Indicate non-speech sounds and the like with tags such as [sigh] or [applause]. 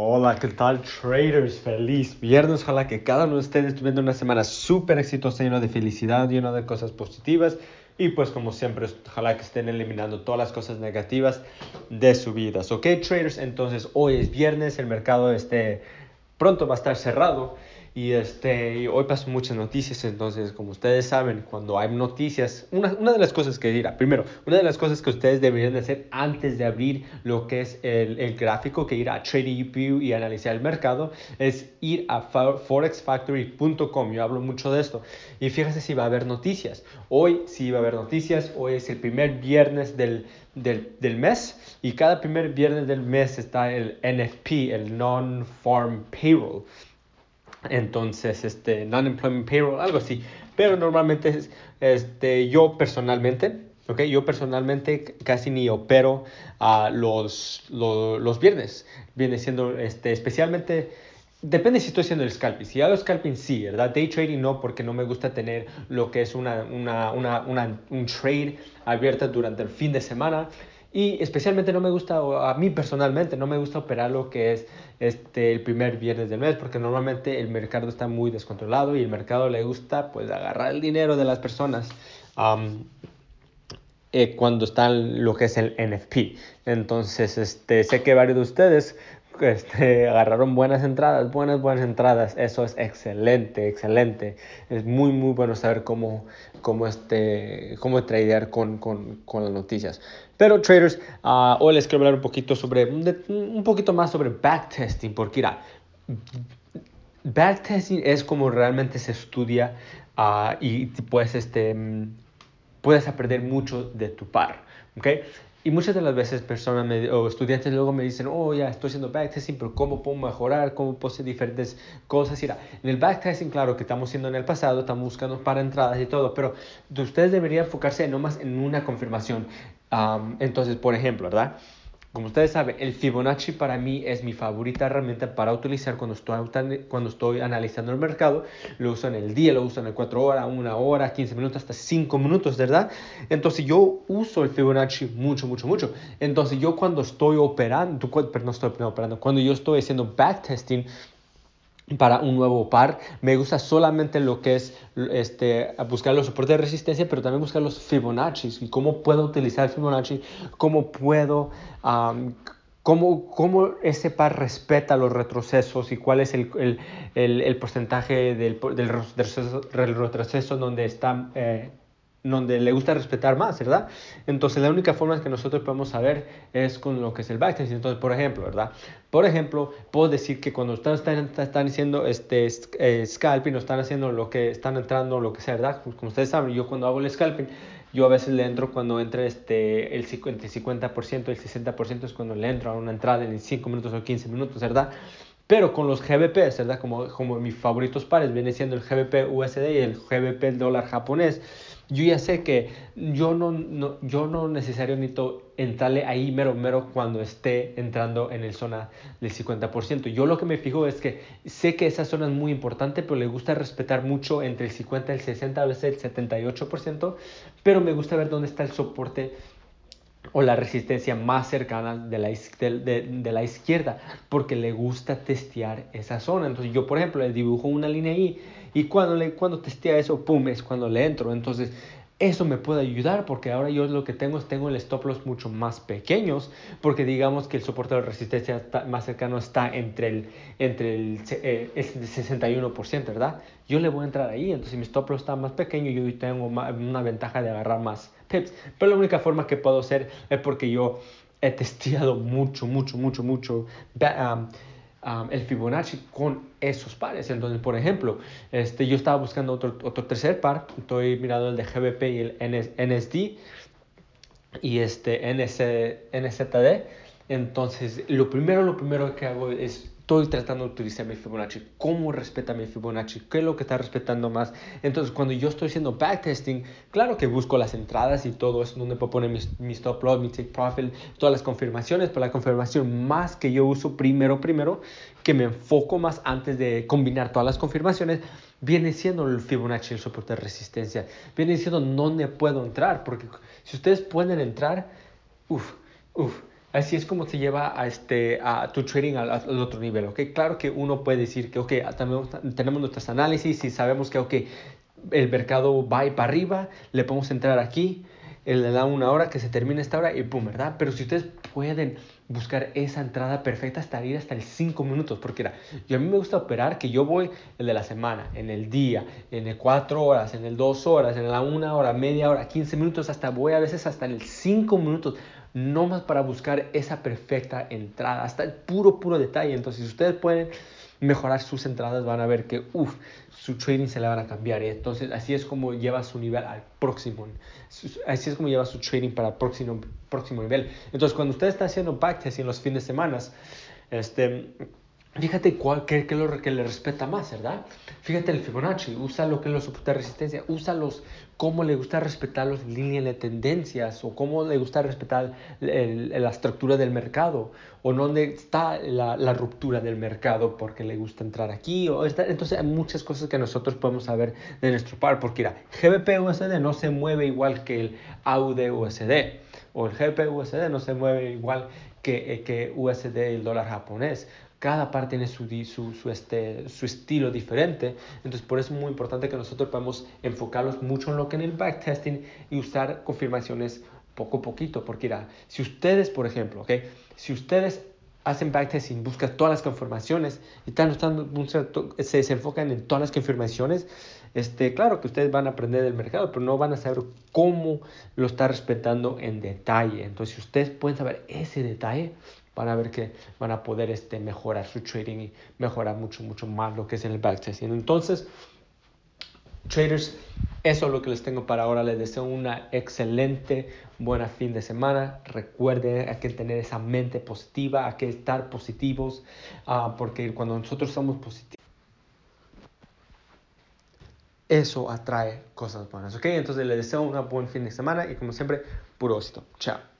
Hola, ¿qué tal traders? Feliz viernes. Ojalá que cada uno de ustedes una semana súper exitosa, llena de felicidad, llena de cosas positivas. Y pues como siempre, ojalá que estén eliminando todas las cosas negativas de su vida. Ok, traders, entonces hoy es viernes, el mercado este, pronto va a estar cerrado. Y este, hoy pasan muchas noticias, entonces como ustedes saben, cuando hay noticias, una, una, de las cosas que dirá, primero, una de las cosas que ustedes deberían de hacer antes de abrir lo que es el, el gráfico, que ir a TradingView y analizar el mercado, es ir a forexfactory.com, yo hablo mucho de esto, y fíjense si va a haber noticias. Hoy sí va a haber noticias, hoy es el primer viernes del, del, del mes, y cada primer viernes del mes está el NFP, el Non-Farm Payroll. Entonces, este, non-employment payroll, algo así. Pero normalmente, este, yo personalmente, ok, yo personalmente casi ni opero uh, los, los, los, viernes. Viene siendo, este, especialmente, depende si estoy haciendo el scalping. Si hago scalping, sí, ¿verdad? Day trading no, porque no me gusta tener lo que es una, una, una, una un trade abierta durante el fin de semana. Y especialmente no me gusta, a mí personalmente, no me gusta operar lo que es este, el primer viernes del mes, porque normalmente el mercado está muy descontrolado y el mercado le gusta pues agarrar el dinero de las personas eh, cuando está lo que es el NFP. Entonces, este, sé que varios de ustedes este, [laughs] agarraron buenas entradas, buenas, buenas entradas. Eso es excelente, excelente. Es muy, muy bueno saber cómo, cómo, este, cómo tradear con, con, con las noticias. Pero traders, uh, hoy les quiero hablar un poquito sobre, un poquito más sobre backtesting, porque mira, backtesting es como realmente se estudia uh, y pues este, puedes aprender mucho de tu par, ¿ok? Y muchas de las veces personas o estudiantes luego me dicen, oh, ya estoy haciendo backtesting, pero ¿cómo puedo mejorar? ¿Cómo puedo hacer diferentes cosas? Y en el backtesting, claro, que estamos haciendo en el pasado, estamos buscando para entradas y todo, pero ustedes deberían enfocarse nomás en una confirmación. Um, entonces, por ejemplo, ¿verdad? Como ustedes saben, el Fibonacci para mí es mi favorita herramienta para utilizar cuando estoy, cuando estoy analizando el mercado. Lo uso en el día, lo uso en el 4 horas, 1 hora, 15 minutos, hasta 5 minutos, ¿verdad? Entonces yo uso el Fibonacci mucho, mucho, mucho. Entonces yo cuando estoy operando, pero no estoy operando, cuando yo estoy haciendo backtesting, para un nuevo par. Me gusta solamente lo que es este, buscar los soportes de resistencia, pero también buscar los Fibonacci y cómo puedo utilizar Fibonacci, cómo puedo, um, cómo, cómo, ese par respeta los retrocesos y cuál es el, el, el, el porcentaje del, del retroceso, retroceso, donde está... Eh, donde le gusta respetar más, ¿verdad? Entonces la única forma que nosotros podemos saber es con lo que es el backtesting. Entonces, por ejemplo, ¿verdad? Por ejemplo, puedo decir que cuando están, están, están haciendo este eh, scalping o están haciendo lo que están entrando, lo que sea, ¿verdad? Como ustedes saben, yo cuando hago el scalping, yo a veces le entro cuando entre este, el 50%, el 50%, el 60% es cuando le entro a una entrada en 5 minutos o 15 minutos, ¿verdad? Pero con los GBP, ¿verdad? Como, como mis favoritos pares, viene siendo el GBP USD y el GBP dólar japonés yo ya sé que yo no, no, yo no necesariamente entrarle ahí mero mero cuando esté entrando en el zona del 50%. Yo lo que me fijo es que sé que esa zona es muy importante, pero le gusta respetar mucho entre el 50 y el 60, a veces el 78%, pero me gusta ver dónde está el soporte o la resistencia más cercana de la, de, de, la izquierda, porque le gusta testear esa zona. Entonces yo, por ejemplo, le dibujo una línea ahí y cuando, le, cuando testea eso, pum, es cuando le entro. Entonces eso me puede ayudar porque ahora yo lo que tengo es tengo el stop loss mucho más pequeños porque digamos que el soporte de resistencia más cercano está entre el, entre el, eh, el 61%, ¿verdad? Yo le voy a entrar ahí, entonces mi stop loss está más pequeño yo tengo una ventaja de agarrar más pips. Pero la única forma que puedo hacer es porque yo he testeado mucho, mucho, mucho, mucho um, el Fibonacci con esos pares. Entonces, por ejemplo, este, yo estaba buscando otro, otro tercer par, estoy mirando el de GBP y el NSD y este NS, NZD. Entonces, lo primero, lo primero que hago es estoy tratando de utilizar mi Fibonacci, cómo respeta mi Fibonacci, qué es lo que está respetando más. Entonces, cuando yo estoy haciendo backtesting, claro que busco las entradas y todo eso, donde puedo poner mi, stop loss, mi take profit, todas las confirmaciones, pero la confirmación más que yo uso primero, primero, que me enfoco más antes de combinar todas las confirmaciones, viene siendo el Fibonacci, el soporte de resistencia, viene siendo dónde puedo entrar, porque si ustedes pueden entrar, uff, uff, Así es como se lleva a, este, a tu trading al, otro nivel, ¿ok? Claro que uno puede decir que, ok, tenemos, tenemos nuestros análisis y sabemos que, ok, el mercado va y para arriba, le podemos entrar aquí, le da una hora que se termine esta hora y pum, ¿verdad? Pero si ustedes pueden buscar esa entrada perfecta hasta ir hasta el 5 minutos, porque era, yo a mí me gusta operar que yo voy el de la semana, en el día, en el 4 horas, en el 2 horas, en la 1 hora, media hora, 15 minutos, hasta voy a veces hasta el 5 minutos, no más para buscar esa perfecta entrada, hasta el puro, puro detalle. Entonces, si ustedes pueden mejorar sus entradas, van a ver que, uff, su trading se le van a cambiar. Entonces, así es como lleva su nivel al próximo. Así es como lleva su trading para el próximo, próximo nivel. Entonces, cuando usted está haciendo backtesting en los fines de semana, este, Fíjate cuál, qué, es lo que le respeta más, ¿verdad? Fíjate el Fibonacci, usa lo que es los de resistencia, usa los, cómo le gusta respetar las líneas de tendencias o cómo le gusta respetar la estructura del mercado o dónde está la, la, ruptura del mercado porque le gusta entrar aquí. O está, entonces hay muchas cosas que nosotros podemos saber de nuestro par porque mira, GBP USD no se mueve igual que el AUD USD o el GBP USD no se mueve igual que, eh, que USD el dólar japonés cada parte tiene su, su, este, su estilo diferente. Entonces, por eso es muy importante que nosotros podamos enfocarnos mucho en lo que en el backtesting y usar confirmaciones poco a poquito. Porque, mira, si ustedes, por ejemplo, ¿okay? si ustedes hacen backtesting, buscan todas las confirmaciones y están, se desenfocan en todas las confirmaciones, este, claro que ustedes van a aprender del mercado, pero no van a saber cómo lo está respetando en detalle. Entonces, si ustedes pueden saber ese detalle, van a ver que van a poder este, mejorar su trading y mejorar mucho, mucho más lo que es el backtesting. Entonces, traders, eso es lo que les tengo para ahora. Les deseo una excelente, buena fin de semana. Recuerden, hay que tener esa mente positiva, hay que estar positivos, uh, porque cuando nosotros somos positivos, eso atrae cosas buenas, ¿ok? Entonces les deseo un buen fin de semana y como siempre, puro éxito. Chao.